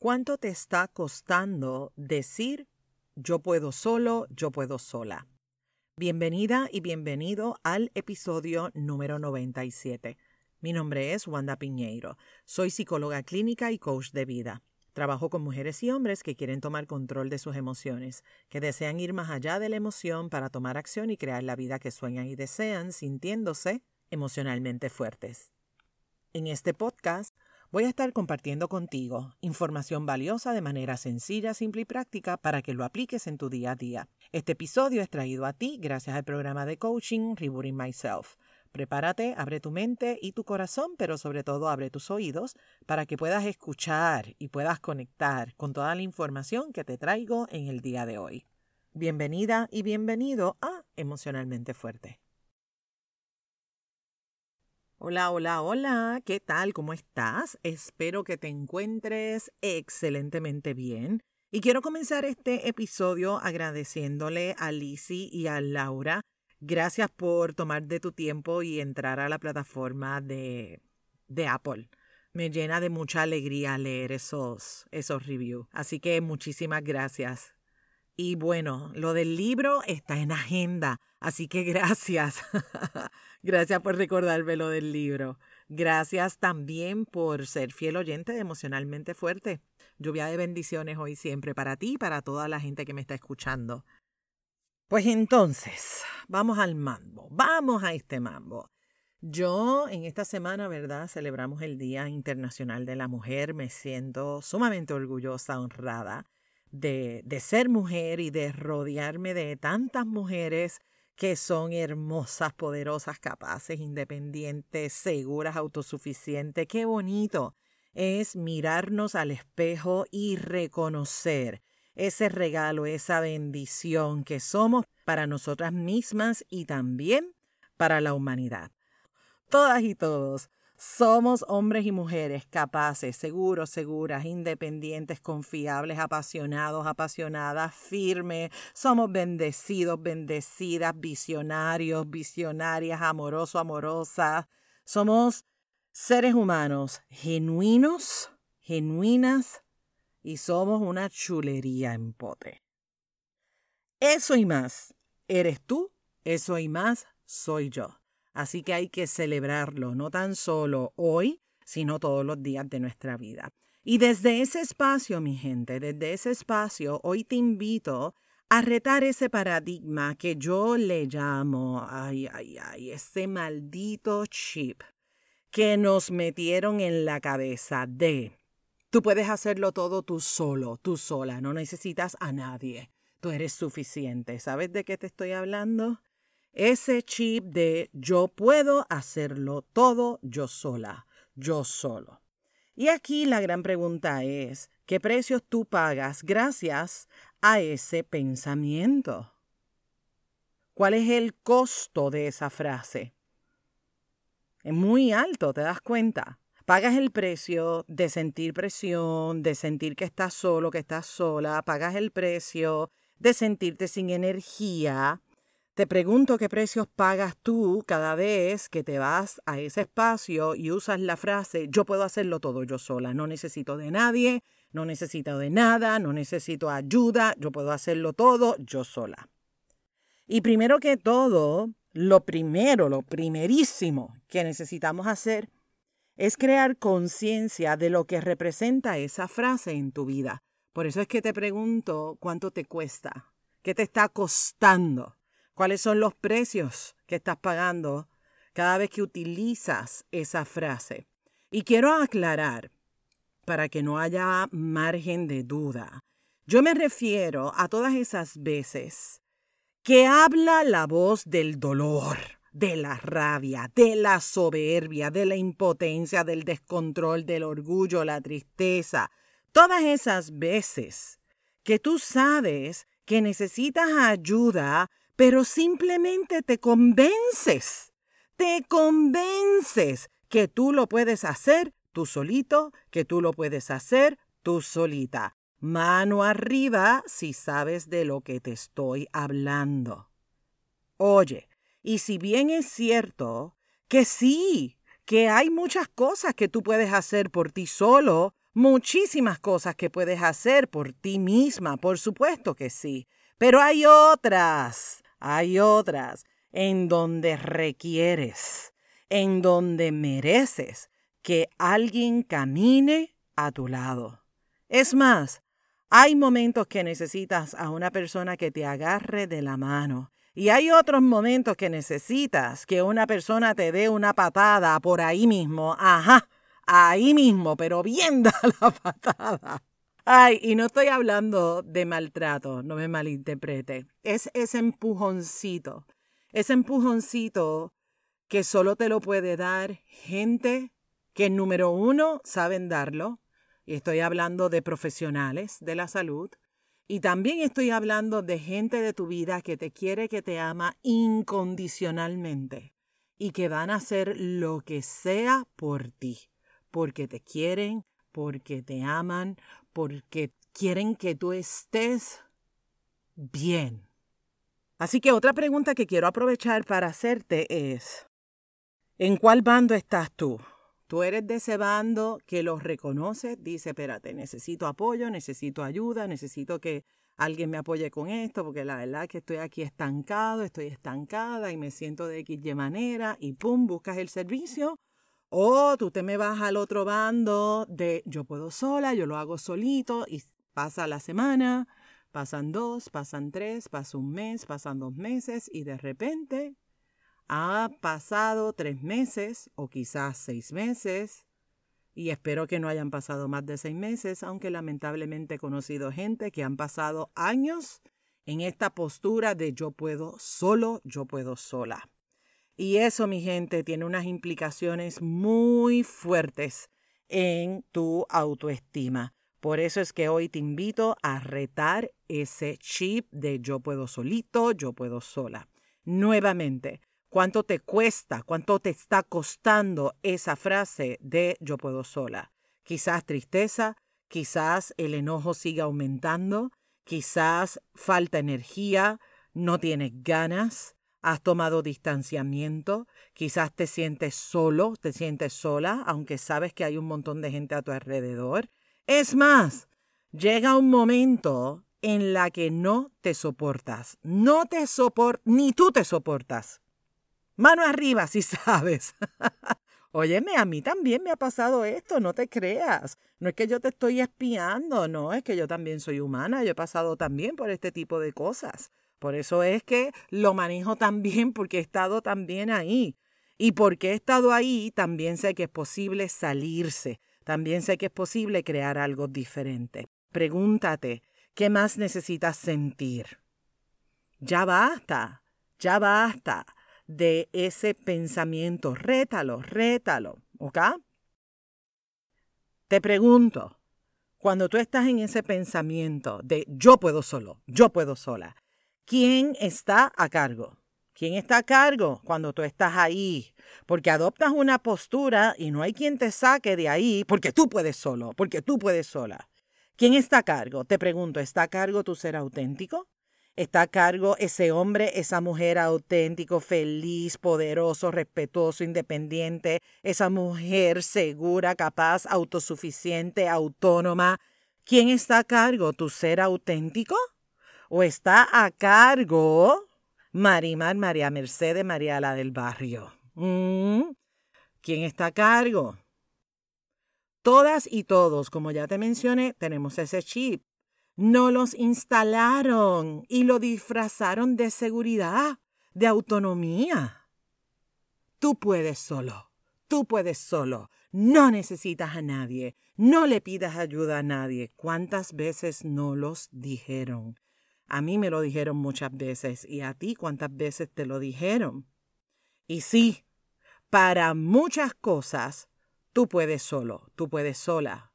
¿Cuánto te está costando decir yo puedo solo, yo puedo sola? Bienvenida y bienvenido al episodio número 97. Mi nombre es Wanda Piñeiro. Soy psicóloga clínica y coach de vida. Trabajo con mujeres y hombres que quieren tomar control de sus emociones, que desean ir más allá de la emoción para tomar acción y crear la vida que sueñan y desean, sintiéndose emocionalmente fuertes. En este podcast voy a estar compartiendo contigo información valiosa de manera sencilla, simple y práctica para que lo apliques en tu día a día. Este episodio es traído a ti gracias al programa de coaching Rebooting Myself. Prepárate, abre tu mente y tu corazón, pero sobre todo abre tus oídos para que puedas escuchar y puedas conectar con toda la información que te traigo en el día de hoy. Bienvenida y bienvenido a Emocionalmente Fuerte. Hola, hola, hola, ¿qué tal? ¿Cómo estás? Espero que te encuentres excelentemente bien. Y quiero comenzar este episodio agradeciéndole a Lizzie y a Laura. Gracias por tomar de tu tiempo y entrar a la plataforma de, de Apple. Me llena de mucha alegría leer esos, esos reviews. Así que muchísimas gracias. Y bueno, lo del libro está en agenda, así que gracias. gracias por recordarme lo del libro. Gracias también por ser fiel oyente de Emocionalmente Fuerte. Lluvia de bendiciones hoy siempre para ti y para toda la gente que me está escuchando. Pues entonces, vamos al mambo, vamos a este mambo. Yo en esta semana, ¿verdad? Celebramos el Día Internacional de la Mujer. Me siento sumamente orgullosa, honrada de, de ser mujer y de rodearme de tantas mujeres que son hermosas, poderosas, capaces, independientes, seguras, autosuficientes. Qué bonito es mirarnos al espejo y reconocer ese regalo, esa bendición que somos para nosotras mismas y también para la humanidad. Todas y todos somos hombres y mujeres capaces, seguros, seguras, independientes, confiables, apasionados, apasionadas, firmes. Somos bendecidos, bendecidas, visionarios, visionarias, amorosos, amorosas. Somos seres humanos genuinos, genuinas y somos una chulería en pote. Eso y más eres tú, eso y más soy yo. Así que hay que celebrarlo, no tan solo hoy, sino todos los días de nuestra vida. Y desde ese espacio, mi gente, desde ese espacio, hoy te invito a retar ese paradigma que yo le llamo, ay, ay, ay, ese maldito chip que nos metieron en la cabeza de, tú puedes hacerlo todo tú solo, tú sola, no necesitas a nadie, tú eres suficiente. ¿Sabes de qué te estoy hablando? Ese chip de yo puedo hacerlo todo yo sola, yo solo. Y aquí la gran pregunta es, ¿qué precios tú pagas gracias a ese pensamiento? ¿Cuál es el costo de esa frase? Es muy alto, ¿te das cuenta? Pagas el precio de sentir presión, de sentir que estás solo, que estás sola, pagas el precio de sentirte sin energía, te pregunto qué precios pagas tú cada vez que te vas a ese espacio y usas la frase yo puedo hacerlo todo yo sola, no necesito de nadie, no necesito de nada, no necesito ayuda, yo puedo hacerlo todo yo sola. Y primero que todo, lo primero, lo primerísimo que necesitamos hacer es crear conciencia de lo que representa esa frase en tu vida. Por eso es que te pregunto cuánto te cuesta, qué te está costando cuáles son los precios que estás pagando cada vez que utilizas esa frase. Y quiero aclarar, para que no haya margen de duda, yo me refiero a todas esas veces que habla la voz del dolor, de la rabia, de la soberbia, de la impotencia, del descontrol, del orgullo, la tristeza. Todas esas veces que tú sabes que necesitas ayuda pero simplemente te convences, te convences que tú lo puedes hacer tú solito, que tú lo puedes hacer tú solita. Mano arriba si sabes de lo que te estoy hablando. Oye, y si bien es cierto que sí, que hay muchas cosas que tú puedes hacer por ti solo, muchísimas cosas que puedes hacer por ti misma, por supuesto que sí. Pero hay otras, hay otras en donde requieres, en donde mereces que alguien camine a tu lado. Es más, hay momentos que necesitas a una persona que te agarre de la mano. Y hay otros momentos que necesitas que una persona te dé una patada por ahí mismo. Ajá, ahí mismo, pero bien da la patada. Ay, y no estoy hablando de maltrato, no me malinterprete. Es ese empujoncito, ese empujoncito que solo te lo puede dar gente que número uno saben darlo, y estoy hablando de profesionales de la salud, y también estoy hablando de gente de tu vida que te quiere, que te ama incondicionalmente y que van a hacer lo que sea por ti, porque te quieren, porque te aman, porque quieren que tú estés bien. Así que otra pregunta que quiero aprovechar para hacerte es, ¿en cuál bando estás tú? Tú eres de ese bando que los reconoce, dice, espérate, necesito apoyo, necesito ayuda, necesito que alguien me apoye con esto, porque la verdad es que estoy aquí estancado, estoy estancada y me siento de X manera y pum, buscas el servicio. O tú te me vas al otro bando de yo puedo sola, yo lo hago solito y pasa la semana, pasan dos, pasan tres, pasa un mes, pasan dos meses y de repente ha pasado tres meses o quizás seis meses, y espero que no hayan pasado más de seis meses, aunque lamentablemente he conocido gente que han pasado años en esta postura de yo puedo solo, yo puedo sola. Y eso, mi gente, tiene unas implicaciones muy fuertes en tu autoestima. Por eso es que hoy te invito a retar ese chip de yo puedo solito, yo puedo sola. Nuevamente, ¿Cuánto te cuesta? ¿Cuánto te está costando esa frase de yo puedo sola? Quizás tristeza, quizás el enojo siga aumentando, quizás falta energía, no tienes ganas, has tomado distanciamiento, quizás te sientes solo, te sientes sola, aunque sabes que hay un montón de gente a tu alrededor. Es más, llega un momento en la que no te soportas, no te soportas, ni tú te soportas. Mano arriba si sabes. Óyeme, a mí también me ha pasado esto, no te creas. No es que yo te estoy espiando, no, es que yo también soy humana, yo he pasado también por este tipo de cosas. Por eso es que lo manejo también porque he estado también ahí. Y porque he estado ahí, también sé que es posible salirse, también sé que es posible crear algo diferente. Pregúntate, ¿qué más necesitas sentir? Ya basta, ya basta de ese pensamiento. Rétalo, rétalo, ¿ok? Te pregunto, cuando tú estás en ese pensamiento de yo puedo solo, yo puedo sola, ¿quién está a cargo? ¿Quién está a cargo cuando tú estás ahí? Porque adoptas una postura y no hay quien te saque de ahí porque tú puedes solo, porque tú puedes sola. ¿Quién está a cargo? Te pregunto, ¿está a cargo tu ser auténtico? está a cargo ese hombre, esa mujer auténtico, feliz, poderoso, respetuoso, independiente, esa mujer segura, capaz, autosuficiente, autónoma. ¿Quién está a cargo? ¿Tu ser auténtico? ¿O está a cargo Marimar, María Mercedes, María la del barrio? ¿Mm? ¿Quién está a cargo? Todas y todos, como ya te mencioné, tenemos ese chip no los instalaron y lo disfrazaron de seguridad, de autonomía. Tú puedes solo, tú puedes solo, no necesitas a nadie, no le pidas ayuda a nadie. ¿Cuántas veces no los dijeron? A mí me lo dijeron muchas veces y a ti cuántas veces te lo dijeron. Y sí, para muchas cosas tú puedes solo, tú puedes sola.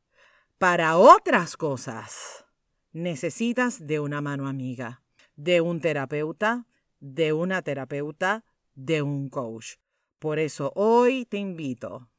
Para otras cosas necesitas de una mano amiga, de un terapeuta, de una terapeuta, de un coach. Por eso hoy te invito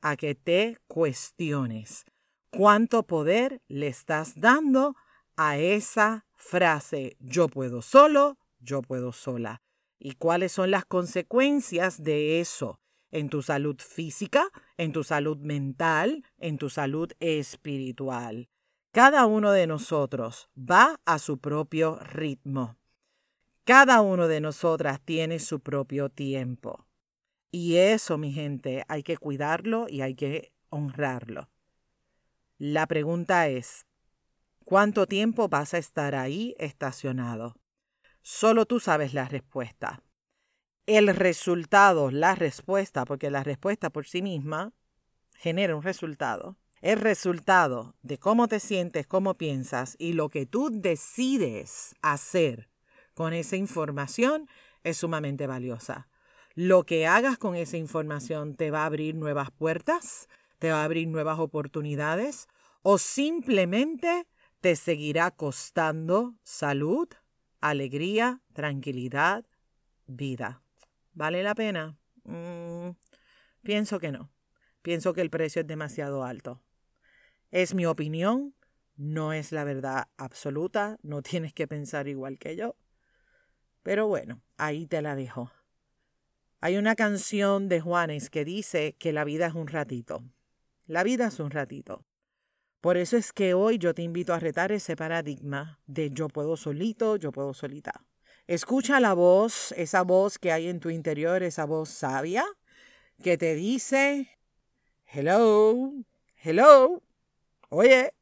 a que te cuestiones cuánto poder le estás dando a esa frase yo puedo solo, yo puedo sola. ¿Y cuáles son las consecuencias de eso? en tu salud física, en tu salud mental, en tu salud espiritual. Cada uno de nosotros va a su propio ritmo. Cada uno de nosotras tiene su propio tiempo. Y eso, mi gente, hay que cuidarlo y hay que honrarlo. La pregunta es, ¿cuánto tiempo vas a estar ahí estacionado? Solo tú sabes la respuesta. El resultado, la respuesta, porque la respuesta por sí misma genera un resultado. El resultado de cómo te sientes, cómo piensas y lo que tú decides hacer con esa información es sumamente valiosa. Lo que hagas con esa información te va a abrir nuevas puertas, te va a abrir nuevas oportunidades o simplemente te seguirá costando salud, alegría, tranquilidad, vida. ¿Vale la pena? Mm, pienso que no. Pienso que el precio es demasiado alto. Es mi opinión, no es la verdad absoluta, no tienes que pensar igual que yo. Pero bueno, ahí te la dejo. Hay una canción de Juanes que dice que la vida es un ratito. La vida es un ratito. Por eso es que hoy yo te invito a retar ese paradigma de yo puedo solito, yo puedo solita. Escucha la voz, esa voz que hay en tu interior, esa voz sabia, que te dice, hello, hello, oye,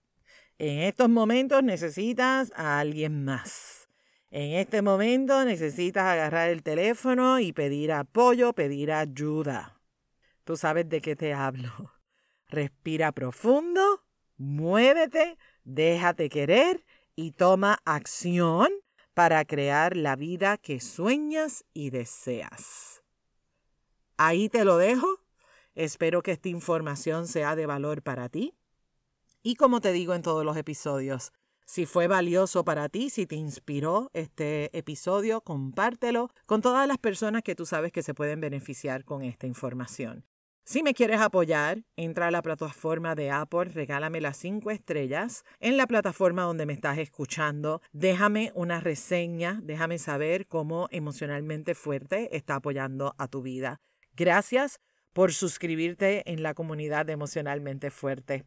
en estos momentos necesitas a alguien más. En este momento necesitas agarrar el teléfono y pedir apoyo, pedir ayuda. Tú sabes de qué te hablo. Respira profundo, muévete, déjate querer y toma acción para crear la vida que sueñas y deseas. Ahí te lo dejo. Espero que esta información sea de valor para ti. Y como te digo en todos los episodios, si fue valioso para ti, si te inspiró este episodio, compártelo con todas las personas que tú sabes que se pueden beneficiar con esta información. Si me quieres apoyar, entra a la plataforma de Apple, regálame las cinco estrellas. En la plataforma donde me estás escuchando, déjame una reseña, déjame saber cómo emocionalmente fuerte está apoyando a tu vida. Gracias por suscribirte en la comunidad emocionalmente fuerte.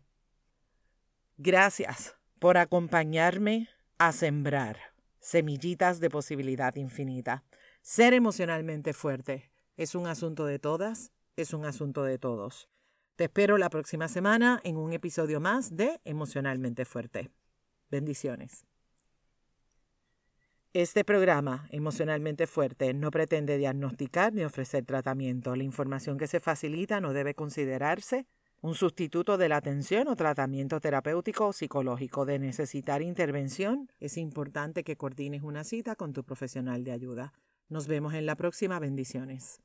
Gracias por acompañarme a sembrar semillitas de posibilidad infinita. Ser emocionalmente fuerte es un asunto de todas, es un asunto de todos. Te espero la próxima semana en un episodio más de Emocionalmente Fuerte. Bendiciones. Este programa, Emocionalmente Fuerte, no pretende diagnosticar ni ofrecer tratamiento. La información que se facilita no debe considerarse un sustituto de la atención o tratamiento terapéutico o psicológico. De necesitar intervención, es importante que coordines una cita con tu profesional de ayuda. Nos vemos en la próxima. Bendiciones.